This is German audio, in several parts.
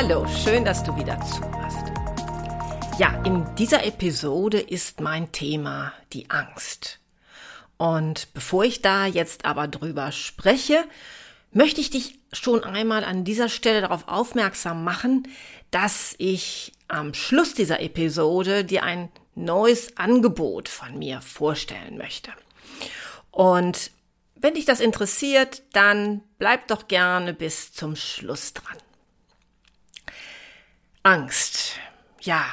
Hallo, schön, dass du wieder zuhörst. Ja, in dieser Episode ist mein Thema die Angst. Und bevor ich da jetzt aber drüber spreche, möchte ich dich schon einmal an dieser Stelle darauf aufmerksam machen, dass ich am Schluss dieser Episode dir ein neues Angebot von mir vorstellen möchte. Und wenn dich das interessiert, dann bleib doch gerne bis zum Schluss dran. Angst. Ja,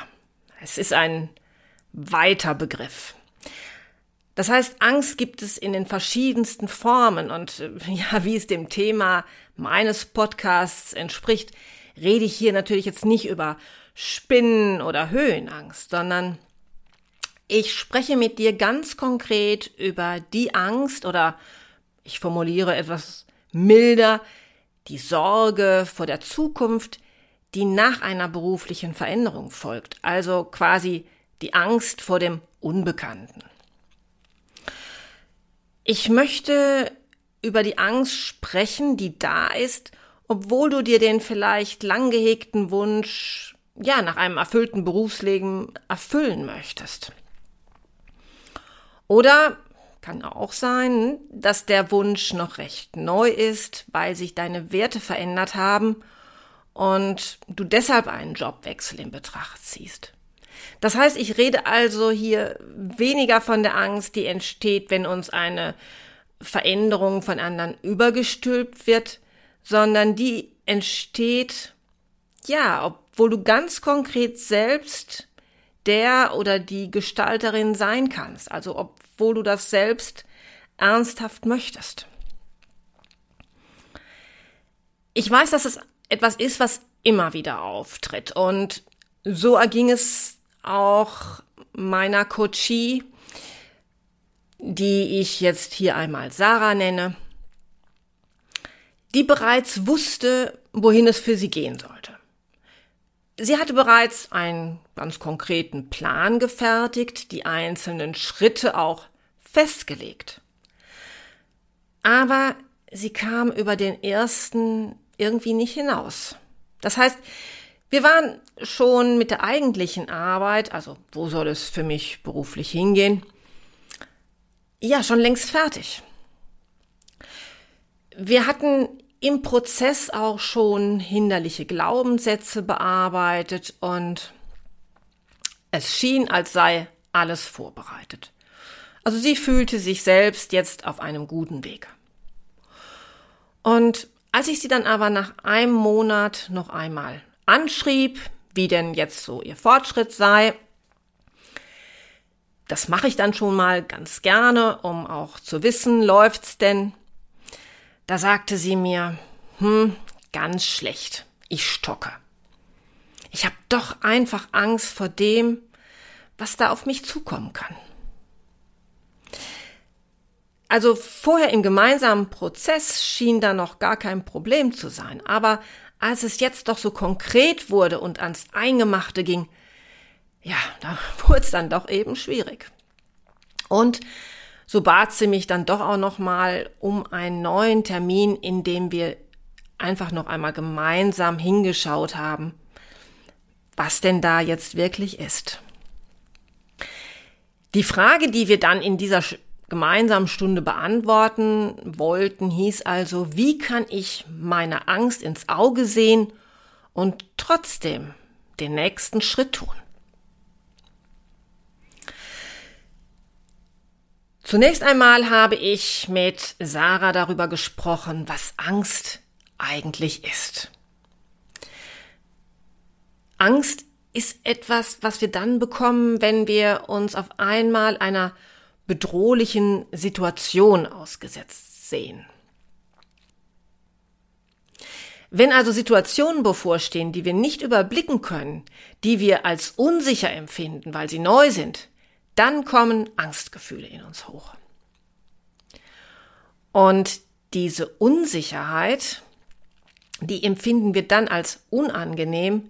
es ist ein weiter Begriff. Das heißt, Angst gibt es in den verschiedensten Formen und äh, ja, wie es dem Thema meines Podcasts entspricht, rede ich hier natürlich jetzt nicht über Spinnen oder Höhenangst, sondern ich spreche mit dir ganz konkret über die Angst oder ich formuliere etwas milder, die Sorge vor der Zukunft, die nach einer beruflichen Veränderung folgt, also quasi die Angst vor dem Unbekannten. Ich möchte über die Angst sprechen, die da ist, obwohl du dir den vielleicht lang gehegten Wunsch, ja, nach einem erfüllten Berufsleben erfüllen möchtest. Oder kann auch sein, dass der Wunsch noch recht neu ist, weil sich deine Werte verändert haben und du deshalb einen Jobwechsel in Betracht ziehst. Das heißt, ich rede also hier weniger von der Angst, die entsteht, wenn uns eine Veränderung von anderen übergestülpt wird, sondern die entsteht, ja, obwohl du ganz konkret selbst der oder die Gestalterin sein kannst, also obwohl du das selbst ernsthaft möchtest. Ich weiß, dass es etwas ist, was immer wieder auftritt. Und so erging es auch meiner Coachie, die ich jetzt hier einmal Sarah nenne, die bereits wusste, wohin es für sie gehen sollte. Sie hatte bereits einen ganz konkreten Plan gefertigt, die einzelnen Schritte auch festgelegt. Aber sie kam über den ersten irgendwie nicht hinaus. Das heißt, wir waren schon mit der eigentlichen Arbeit, also wo soll es für mich beruflich hingehen, ja, schon längst fertig. Wir hatten im Prozess auch schon hinderliche Glaubenssätze bearbeitet und es schien, als sei alles vorbereitet. Also sie fühlte sich selbst jetzt auf einem guten Weg. Und als ich sie dann aber nach einem Monat noch einmal anschrieb, wie denn jetzt so ihr Fortschritt sei, das mache ich dann schon mal ganz gerne, um auch zu wissen, läuft's denn? Da sagte sie mir, hm, ganz schlecht, ich stocke. Ich habe doch einfach Angst vor dem, was da auf mich zukommen kann. Also vorher im gemeinsamen Prozess schien da noch gar kein Problem zu sein, aber als es jetzt doch so konkret wurde und ans Eingemachte ging, ja, da wurde es dann doch eben schwierig. Und so bat sie mich dann doch auch noch mal um einen neuen Termin, in dem wir einfach noch einmal gemeinsam hingeschaut haben, was denn da jetzt wirklich ist. Die Frage, die wir dann in dieser gemeinsamen Stunde beantworten wollten, hieß also, wie kann ich meine Angst ins Auge sehen und trotzdem den nächsten Schritt tun? Zunächst einmal habe ich mit Sarah darüber gesprochen, was Angst eigentlich ist. Angst ist etwas, was wir dann bekommen, wenn wir uns auf einmal einer bedrohlichen Situation ausgesetzt sehen. Wenn also Situationen bevorstehen, die wir nicht überblicken können, die wir als unsicher empfinden, weil sie neu sind, dann kommen Angstgefühle in uns hoch. Und diese Unsicherheit, die empfinden wir dann als unangenehm,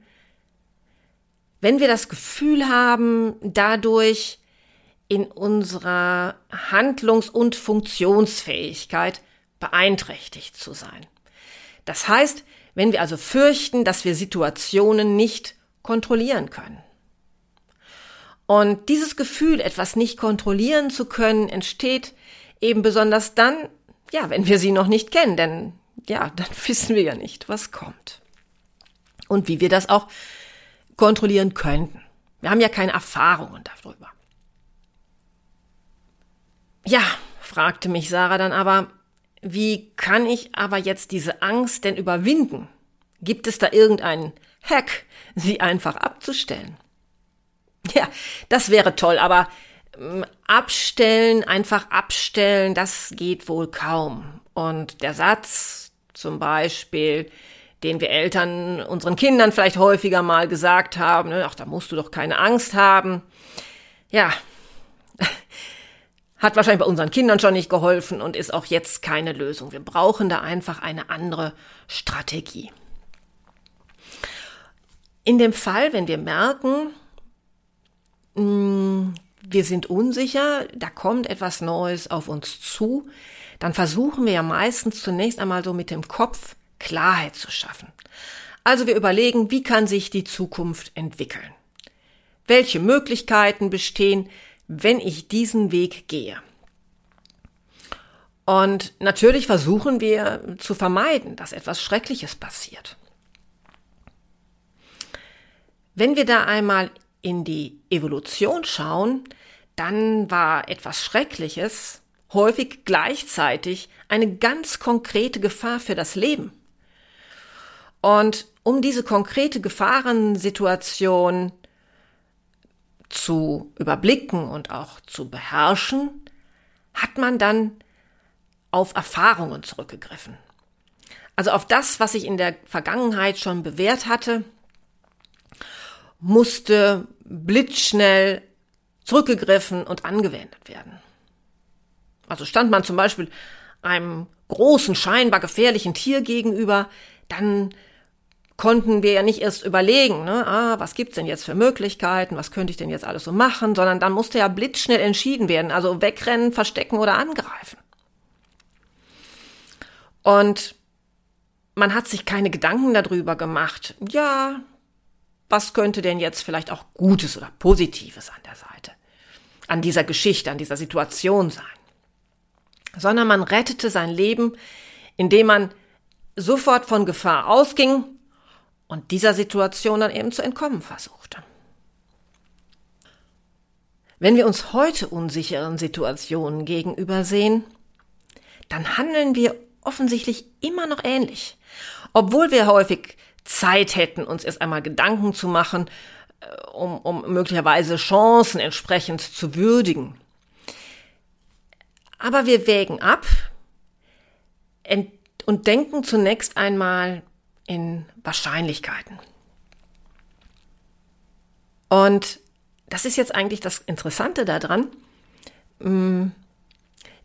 wenn wir das Gefühl haben, dadurch in unserer Handlungs- und Funktionsfähigkeit beeinträchtigt zu sein. Das heißt, wenn wir also fürchten, dass wir Situationen nicht kontrollieren können. Und dieses Gefühl, etwas nicht kontrollieren zu können, entsteht eben besonders dann, ja, wenn wir sie noch nicht kennen, denn ja, dann wissen wir ja nicht, was kommt. Und wie wir das auch kontrollieren könnten. Wir haben ja keine Erfahrungen darüber. Ja, fragte mich Sarah dann aber, wie kann ich aber jetzt diese Angst denn überwinden? Gibt es da irgendeinen Hack, sie einfach abzustellen? Ja, das wäre toll, aber ähm, abstellen, einfach abstellen, das geht wohl kaum. Und der Satz zum Beispiel, den wir Eltern unseren Kindern vielleicht häufiger mal gesagt haben, ne, ach, da musst du doch keine Angst haben. Ja, hat wahrscheinlich bei unseren Kindern schon nicht geholfen und ist auch jetzt keine Lösung. Wir brauchen da einfach eine andere Strategie. In dem Fall, wenn wir merken, mm, wir sind unsicher, da kommt etwas Neues auf uns zu, dann versuchen wir ja meistens zunächst einmal so mit dem Kopf Klarheit zu schaffen. Also wir überlegen, wie kann sich die Zukunft entwickeln? Welche Möglichkeiten bestehen, wenn ich diesen Weg gehe? Und natürlich versuchen wir zu vermeiden, dass etwas Schreckliches passiert. Wenn wir da einmal in die Evolution schauen, dann war etwas Schreckliches häufig gleichzeitig eine ganz konkrete Gefahr für das Leben. Und um diese konkrete Gefahrensituation zu überblicken und auch zu beherrschen, hat man dann auf Erfahrungen zurückgegriffen. Also auf das, was sich in der Vergangenheit schon bewährt hatte, musste blitzschnell zurückgegriffen und angewendet werden. Also stand man zum Beispiel einem großen, scheinbar gefährlichen Tier gegenüber, dann konnten wir ja nicht erst überlegen, ne, ah, was gibt's denn jetzt für Möglichkeiten, was könnte ich denn jetzt alles so machen, sondern dann musste ja blitzschnell entschieden werden, also wegrennen, verstecken oder angreifen. Und man hat sich keine Gedanken darüber gemacht, ja, was könnte denn jetzt vielleicht auch Gutes oder Positives an der Seite, an dieser Geschichte, an dieser Situation sein. Sondern man rettete sein Leben, indem man sofort von Gefahr ausging und dieser Situation dann eben zu entkommen versuchte. Wenn wir uns heute unsicheren Situationen gegenüber sehen, dann handeln wir offensichtlich immer noch ähnlich, obwohl wir häufig Zeit hätten, uns erst einmal Gedanken zu machen, äh, um, um möglicherweise Chancen entsprechend zu würdigen. Aber wir wägen ab und denken zunächst einmal in Wahrscheinlichkeiten. Und das ist jetzt eigentlich das Interessante daran. Mm,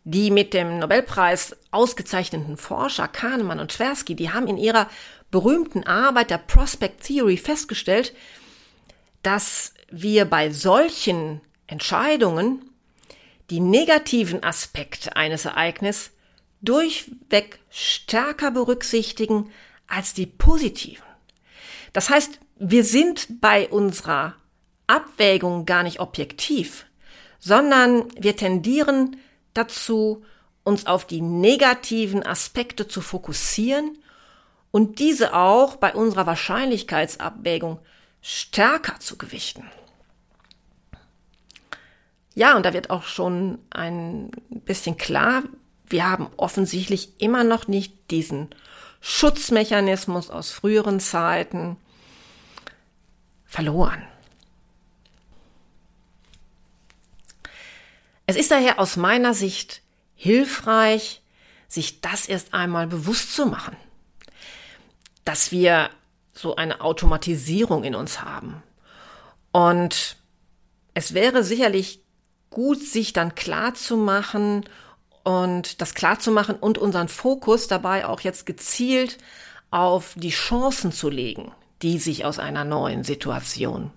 die mit dem Nobelpreis ausgezeichneten Forscher Kahnemann und Tversky, die haben in ihrer berühmten Arbeit der Prospect Theory festgestellt, dass wir bei solchen Entscheidungen die negativen Aspekte eines Ereignisses durchweg stärker berücksichtigen als die positiven. Das heißt, wir sind bei unserer Abwägung gar nicht objektiv, sondern wir tendieren dazu, uns auf die negativen Aspekte zu fokussieren und diese auch bei unserer Wahrscheinlichkeitsabwägung stärker zu gewichten. Ja, und da wird auch schon ein bisschen klar, wir haben offensichtlich immer noch nicht diesen Schutzmechanismus aus früheren Zeiten verloren. Es ist daher aus meiner Sicht hilfreich, sich das erst einmal bewusst zu machen, dass wir so eine Automatisierung in uns haben. Und es wäre sicherlich gut, sich dann klar zu machen und das klar zu machen und unseren Fokus dabei auch jetzt gezielt auf die Chancen zu legen, die sich aus einer neuen Situation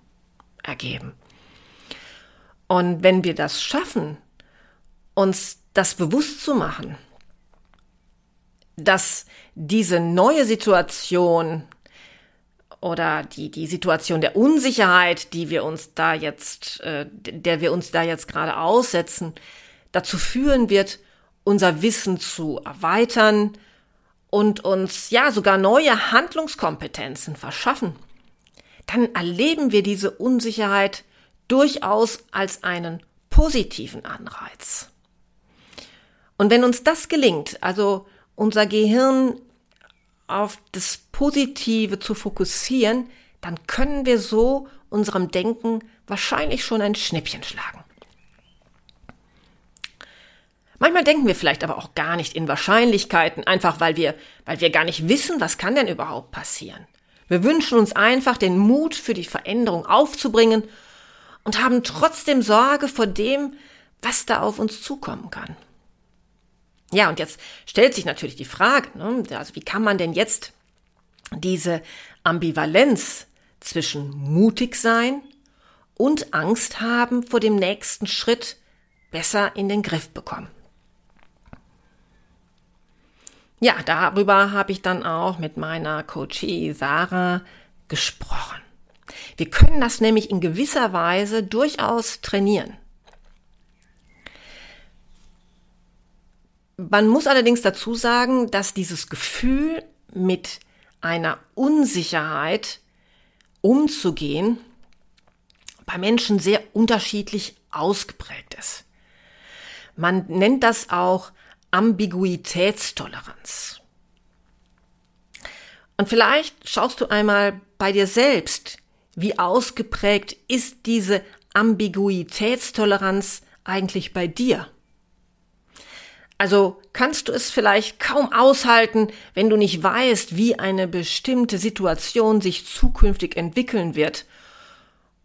ergeben. Und wenn wir das schaffen, uns das bewusst zu machen, dass diese neue Situation oder die, die Situation der Unsicherheit, die wir uns da jetzt, äh, der wir uns da jetzt gerade aussetzen, dazu führen wird, unser Wissen zu erweitern und uns ja sogar neue Handlungskompetenzen verschaffen, dann erleben wir diese Unsicherheit durchaus als einen positiven Anreiz. Und wenn uns das gelingt, also unser Gehirn auf das Positive zu fokussieren, dann können wir so unserem Denken wahrscheinlich schon ein Schnippchen schlagen. Manchmal denken wir vielleicht aber auch gar nicht in Wahrscheinlichkeiten, einfach weil wir, weil wir gar nicht wissen, was kann denn überhaupt passieren. Wir wünschen uns einfach den Mut für die Veränderung aufzubringen und haben trotzdem Sorge vor dem, was da auf uns zukommen kann. Ja, und jetzt stellt sich natürlich die Frage, ne, also wie kann man denn jetzt diese Ambivalenz zwischen mutig sein und Angst haben vor dem nächsten Schritt besser in den Griff bekommen? Ja, darüber habe ich dann auch mit meiner Coachie Sarah gesprochen. Wir können das nämlich in gewisser Weise durchaus trainieren. Man muss allerdings dazu sagen, dass dieses Gefühl mit einer Unsicherheit umzugehen bei Menschen sehr unterschiedlich ausgeprägt ist. Man nennt das auch Ambiguitätstoleranz. Und vielleicht schaust du einmal bei dir selbst, wie ausgeprägt ist diese Ambiguitätstoleranz eigentlich bei dir? Also kannst du es vielleicht kaum aushalten, wenn du nicht weißt, wie eine bestimmte Situation sich zukünftig entwickeln wird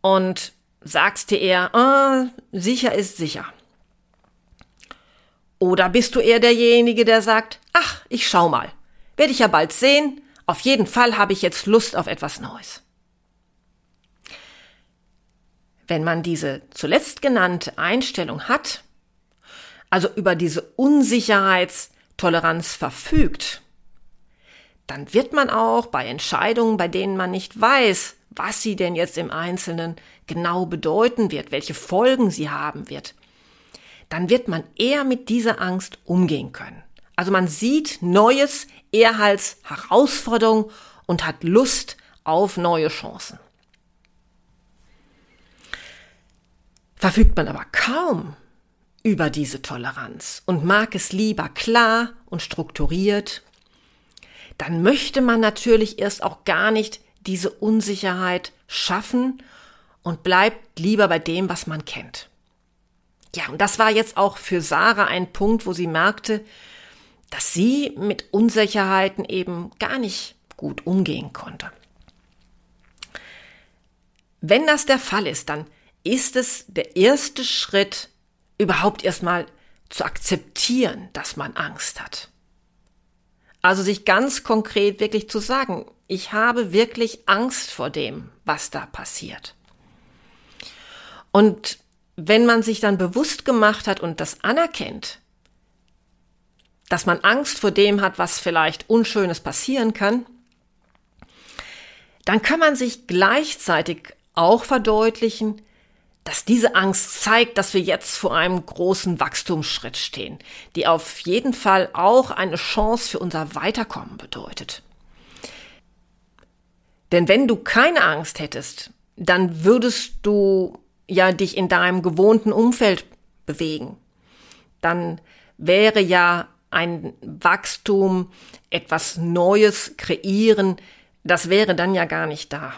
und sagst dir eher, ah, sicher ist sicher. Oder bist du eher derjenige, der sagt, ach, ich schau mal, werde ich ja bald sehen, auf jeden Fall habe ich jetzt Lust auf etwas Neues. Wenn man diese zuletzt genannte Einstellung hat, also über diese Unsicherheitstoleranz verfügt, dann wird man auch bei Entscheidungen, bei denen man nicht weiß, was sie denn jetzt im Einzelnen genau bedeuten wird, welche Folgen sie haben wird, dann wird man eher mit dieser Angst umgehen können. Also man sieht Neues eher als Herausforderung und hat Lust auf neue Chancen. Verfügt man aber kaum über diese Toleranz und mag es lieber klar und strukturiert, dann möchte man natürlich erst auch gar nicht diese Unsicherheit schaffen und bleibt lieber bei dem, was man kennt. Ja, und das war jetzt auch für Sarah ein Punkt, wo sie merkte, dass sie mit Unsicherheiten eben gar nicht gut umgehen konnte. Wenn das der Fall ist, dann ist es der erste Schritt, überhaupt erstmal zu akzeptieren, dass man Angst hat. Also sich ganz konkret wirklich zu sagen, ich habe wirklich Angst vor dem, was da passiert. Und wenn man sich dann bewusst gemacht hat und das anerkennt, dass man Angst vor dem hat, was vielleicht Unschönes passieren kann, dann kann man sich gleichzeitig auch verdeutlichen, dass diese Angst zeigt, dass wir jetzt vor einem großen Wachstumsschritt stehen, die auf jeden Fall auch eine Chance für unser Weiterkommen bedeutet. Denn wenn du keine Angst hättest, dann würdest du ja dich in deinem gewohnten Umfeld bewegen. Dann wäre ja ein Wachstum, etwas Neues kreieren, das wäre dann ja gar nicht da.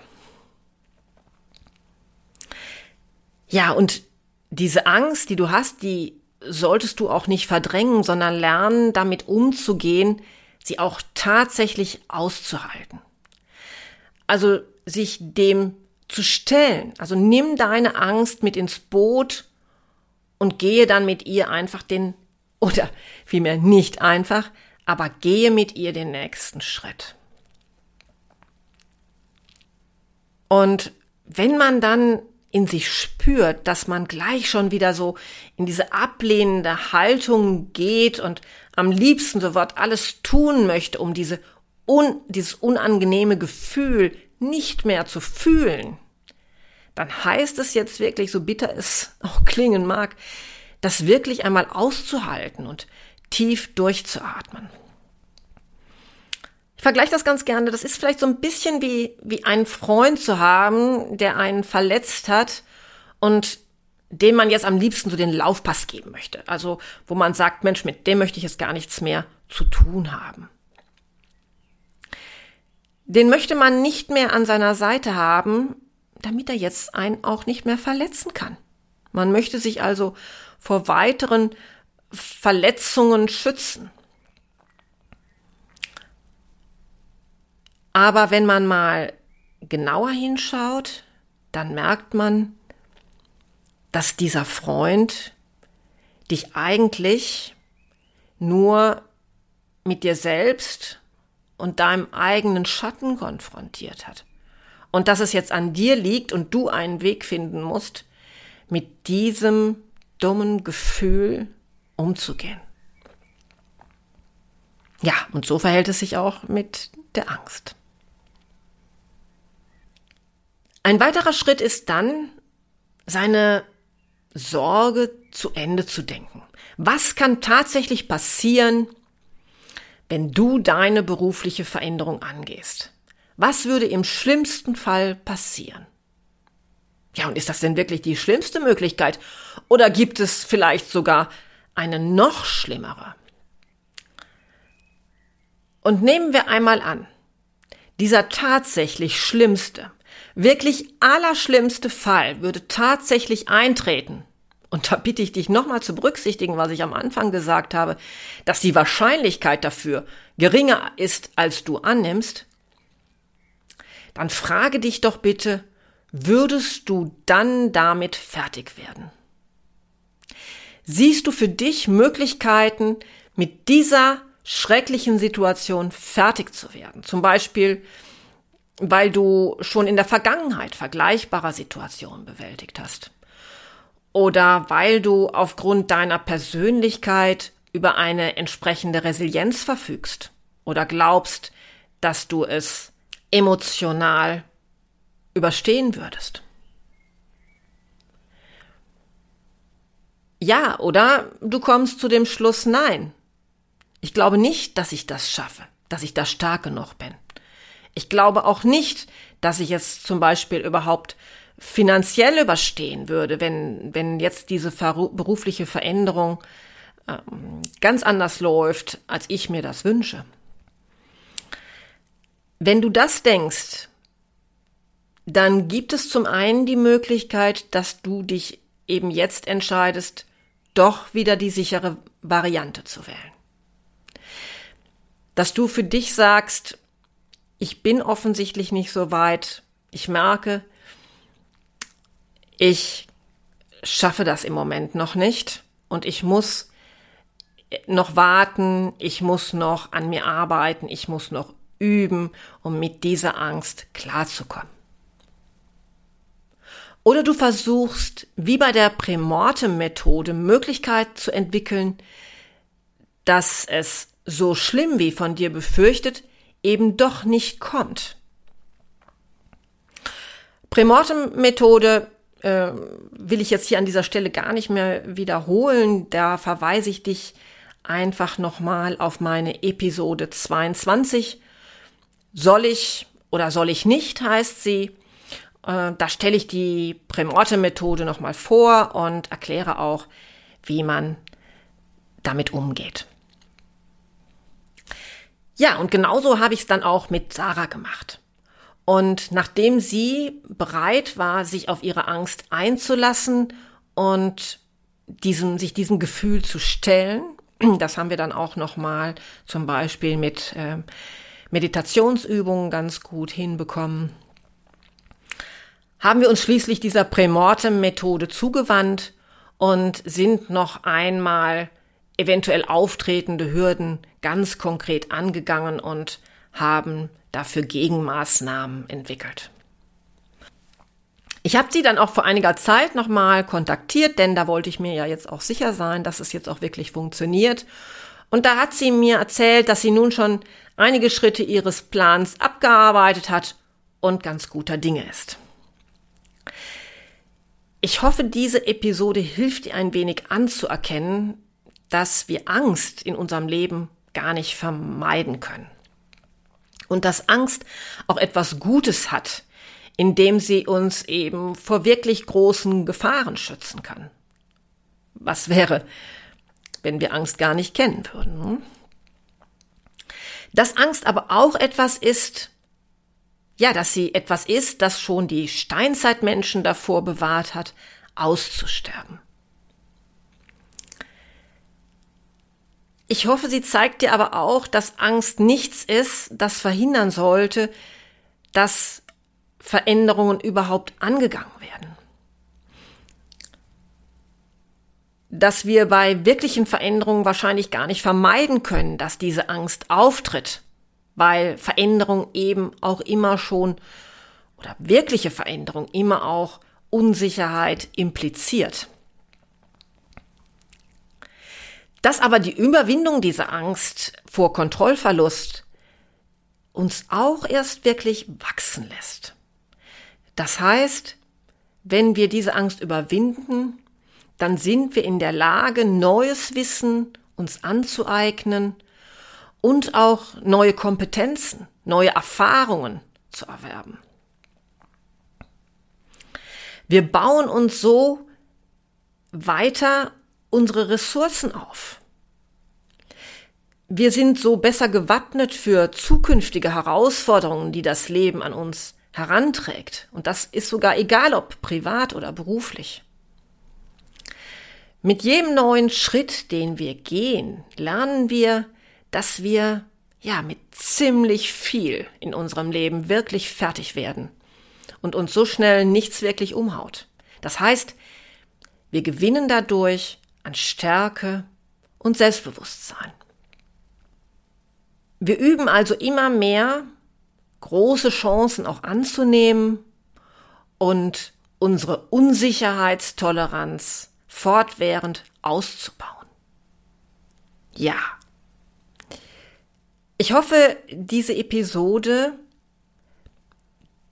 Ja, und diese Angst, die du hast, die solltest du auch nicht verdrängen, sondern lernen, damit umzugehen, sie auch tatsächlich auszuhalten. Also sich dem zu stellen. Also nimm deine Angst mit ins Boot und gehe dann mit ihr einfach den, oder vielmehr nicht einfach, aber gehe mit ihr den nächsten Schritt. Und wenn man dann in sich spürt, dass man gleich schon wieder so in diese ablehnende Haltung geht und am liebsten sofort alles tun möchte, um diese un, dieses unangenehme Gefühl nicht mehr zu fühlen, dann heißt es jetzt wirklich, so bitter es auch klingen mag, das wirklich einmal auszuhalten und tief durchzuatmen. Ich vergleiche das ganz gerne. Das ist vielleicht so ein bisschen wie, wie einen Freund zu haben, der einen verletzt hat und dem man jetzt am liebsten so den Laufpass geben möchte. Also, wo man sagt, Mensch, mit dem möchte ich jetzt gar nichts mehr zu tun haben. Den möchte man nicht mehr an seiner Seite haben, damit er jetzt einen auch nicht mehr verletzen kann. Man möchte sich also vor weiteren Verletzungen schützen. Aber wenn man mal genauer hinschaut, dann merkt man, dass dieser Freund dich eigentlich nur mit dir selbst und deinem eigenen Schatten konfrontiert hat. Und dass es jetzt an dir liegt und du einen Weg finden musst, mit diesem dummen Gefühl umzugehen. Ja, und so verhält es sich auch mit der Angst. Ein weiterer Schritt ist dann, seine Sorge zu Ende zu denken. Was kann tatsächlich passieren, wenn du deine berufliche Veränderung angehst? Was würde im schlimmsten Fall passieren? Ja, und ist das denn wirklich die schlimmste Möglichkeit? Oder gibt es vielleicht sogar eine noch schlimmere? Und nehmen wir einmal an, dieser tatsächlich schlimmste, wirklich allerschlimmste Fall würde tatsächlich eintreten. Und da bitte ich dich nochmal zu berücksichtigen, was ich am Anfang gesagt habe, dass die Wahrscheinlichkeit dafür geringer ist, als du annimmst. Dann frage dich doch bitte, würdest du dann damit fertig werden? Siehst du für dich Möglichkeiten, mit dieser schrecklichen Situation fertig zu werden? Zum Beispiel, weil du schon in der Vergangenheit vergleichbare Situationen bewältigt hast. Oder weil du aufgrund deiner Persönlichkeit über eine entsprechende Resilienz verfügst oder glaubst, dass du es emotional überstehen würdest. Ja, oder du kommst zu dem Schluss, nein. Ich glaube nicht, dass ich das schaffe, dass ich da stark genug bin. Ich glaube auch nicht, dass ich es zum Beispiel überhaupt finanziell überstehen würde, wenn, wenn jetzt diese berufliche Veränderung ähm, ganz anders läuft, als ich mir das wünsche. Wenn du das denkst, dann gibt es zum einen die Möglichkeit, dass du dich eben jetzt entscheidest, doch wieder die sichere Variante zu wählen. Dass du für dich sagst, ich bin offensichtlich nicht so weit. Ich merke, ich schaffe das im Moment noch nicht und ich muss noch warten, ich muss noch an mir arbeiten, ich muss noch üben, um mit dieser Angst klarzukommen. Oder du versuchst, wie bei der Prämortem-Methode, Möglichkeit zu entwickeln, dass es so schlimm wie von dir befürchtet eben doch nicht kommt. Prämortem-Methode äh, will ich jetzt hier an dieser Stelle gar nicht mehr wiederholen. Da verweise ich dich einfach nochmal auf meine Episode 22. Soll ich oder soll ich nicht, heißt sie. Äh, da stelle ich die Prämortem-Methode nochmal vor und erkläre auch, wie man damit umgeht. Ja, und genauso habe ich es dann auch mit Sarah gemacht. Und nachdem sie bereit war, sich auf ihre Angst einzulassen und diesem, sich diesem Gefühl zu stellen. Das haben wir dann auch nochmal zum Beispiel mit äh, Meditationsübungen ganz gut hinbekommen. Haben wir uns schließlich dieser Prämortem-Methode zugewandt und sind noch einmal eventuell auftretende Hürden ganz konkret angegangen und haben dafür Gegenmaßnahmen entwickelt. Ich habe sie dann auch vor einiger Zeit nochmal kontaktiert, denn da wollte ich mir ja jetzt auch sicher sein, dass es jetzt auch wirklich funktioniert. Und da hat sie mir erzählt, dass sie nun schon einige Schritte ihres Plans abgearbeitet hat und ganz guter Dinge ist. Ich hoffe, diese Episode hilft dir ein wenig anzuerkennen, dass wir Angst in unserem Leben gar nicht vermeiden können. Und dass Angst auch etwas Gutes hat, indem sie uns eben vor wirklich großen Gefahren schützen kann. Was wäre, wenn wir Angst gar nicht kennen würden? Hm? Dass Angst aber auch etwas ist, ja, dass sie etwas ist, das schon die Steinzeitmenschen davor bewahrt hat, auszusterben. Ich hoffe, sie zeigt dir aber auch, dass Angst nichts ist, das verhindern sollte, dass Veränderungen überhaupt angegangen werden. Dass wir bei wirklichen Veränderungen wahrscheinlich gar nicht vermeiden können, dass diese Angst auftritt, weil Veränderung eben auch immer schon oder wirkliche Veränderung immer auch Unsicherheit impliziert. Dass aber die Überwindung dieser Angst vor Kontrollverlust uns auch erst wirklich wachsen lässt. Das heißt, wenn wir diese Angst überwinden, dann sind wir in der Lage, neues Wissen uns anzueignen und auch neue Kompetenzen, neue Erfahrungen zu erwerben. Wir bauen uns so weiter unsere Ressourcen auf. Wir sind so besser gewappnet für zukünftige Herausforderungen, die das Leben an uns heranträgt. Und das ist sogar egal, ob privat oder beruflich. Mit jedem neuen Schritt, den wir gehen, lernen wir, dass wir ja mit ziemlich viel in unserem Leben wirklich fertig werden und uns so schnell nichts wirklich umhaut. Das heißt, wir gewinnen dadurch an Stärke und Selbstbewusstsein. Wir üben also immer mehr große Chancen auch anzunehmen und unsere Unsicherheitstoleranz fortwährend auszubauen. Ja. Ich hoffe, diese Episode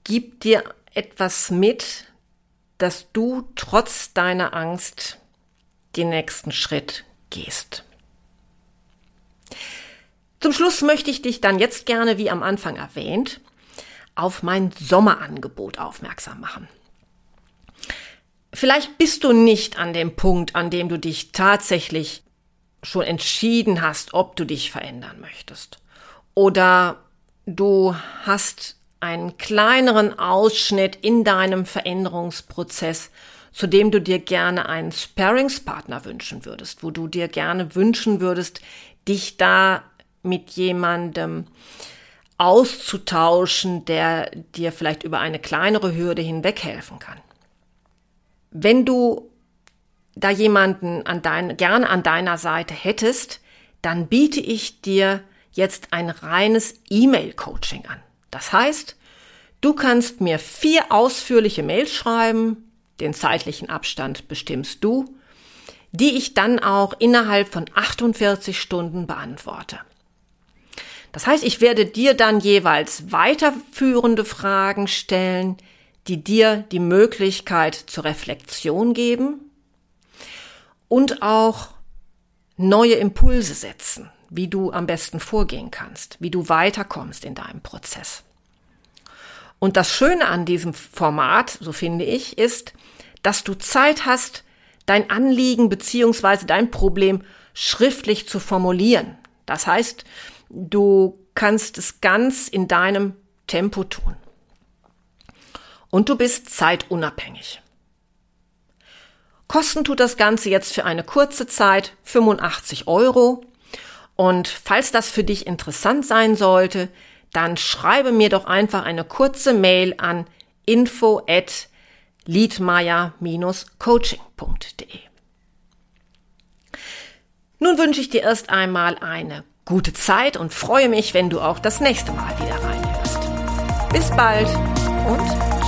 gibt dir etwas mit, dass du trotz deiner Angst den nächsten Schritt gehst. Zum Schluss möchte ich dich dann jetzt gerne, wie am Anfang erwähnt, auf mein Sommerangebot aufmerksam machen. Vielleicht bist du nicht an dem Punkt, an dem du dich tatsächlich schon entschieden hast, ob du dich verändern möchtest. Oder du hast einen kleineren Ausschnitt in deinem Veränderungsprozess, zu dem du dir gerne einen Sparringspartner wünschen würdest, wo du dir gerne wünschen würdest, dich da mit jemandem auszutauschen, der dir vielleicht über eine kleinere Hürde hinweg helfen kann. Wenn du da jemanden an dein, gerne an deiner Seite hättest, dann biete ich dir jetzt ein reines E-Mail-Coaching an. Das heißt, du kannst mir vier ausführliche Mails schreiben, den zeitlichen Abstand bestimmst du, die ich dann auch innerhalb von 48 Stunden beantworte. Das heißt, ich werde dir dann jeweils weiterführende Fragen stellen, die dir die Möglichkeit zur Reflexion geben und auch neue Impulse setzen, wie du am besten vorgehen kannst, wie du weiterkommst in deinem Prozess. Und das Schöne an diesem Format, so finde ich, ist, dass du Zeit hast, dein Anliegen beziehungsweise dein Problem schriftlich zu formulieren. Das heißt, Du kannst es ganz in deinem Tempo tun. Und du bist zeitunabhängig. Kosten tut das Ganze jetzt für eine kurze Zeit 85 Euro. Und falls das für dich interessant sein sollte, dann schreibe mir doch einfach eine kurze Mail an info at liedmeier-coaching.de. Nun wünsche ich dir erst einmal eine gute Zeit und freue mich, wenn du auch das nächste Mal wieder reinhörst. Bis bald und